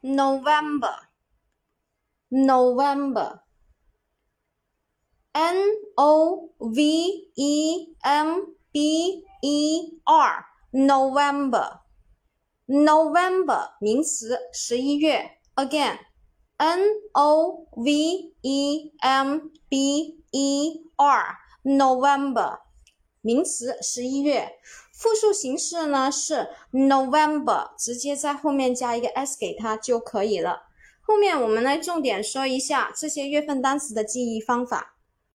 November, November, N O V E M B E R, November, November 名词，十一月。Again, N O V E M B E R, November 名词，十一月。 复数形式呢是 November，直接在后面加一个 s 给它就可以了。后面我们来重点说一下这些月份单词的记忆方法。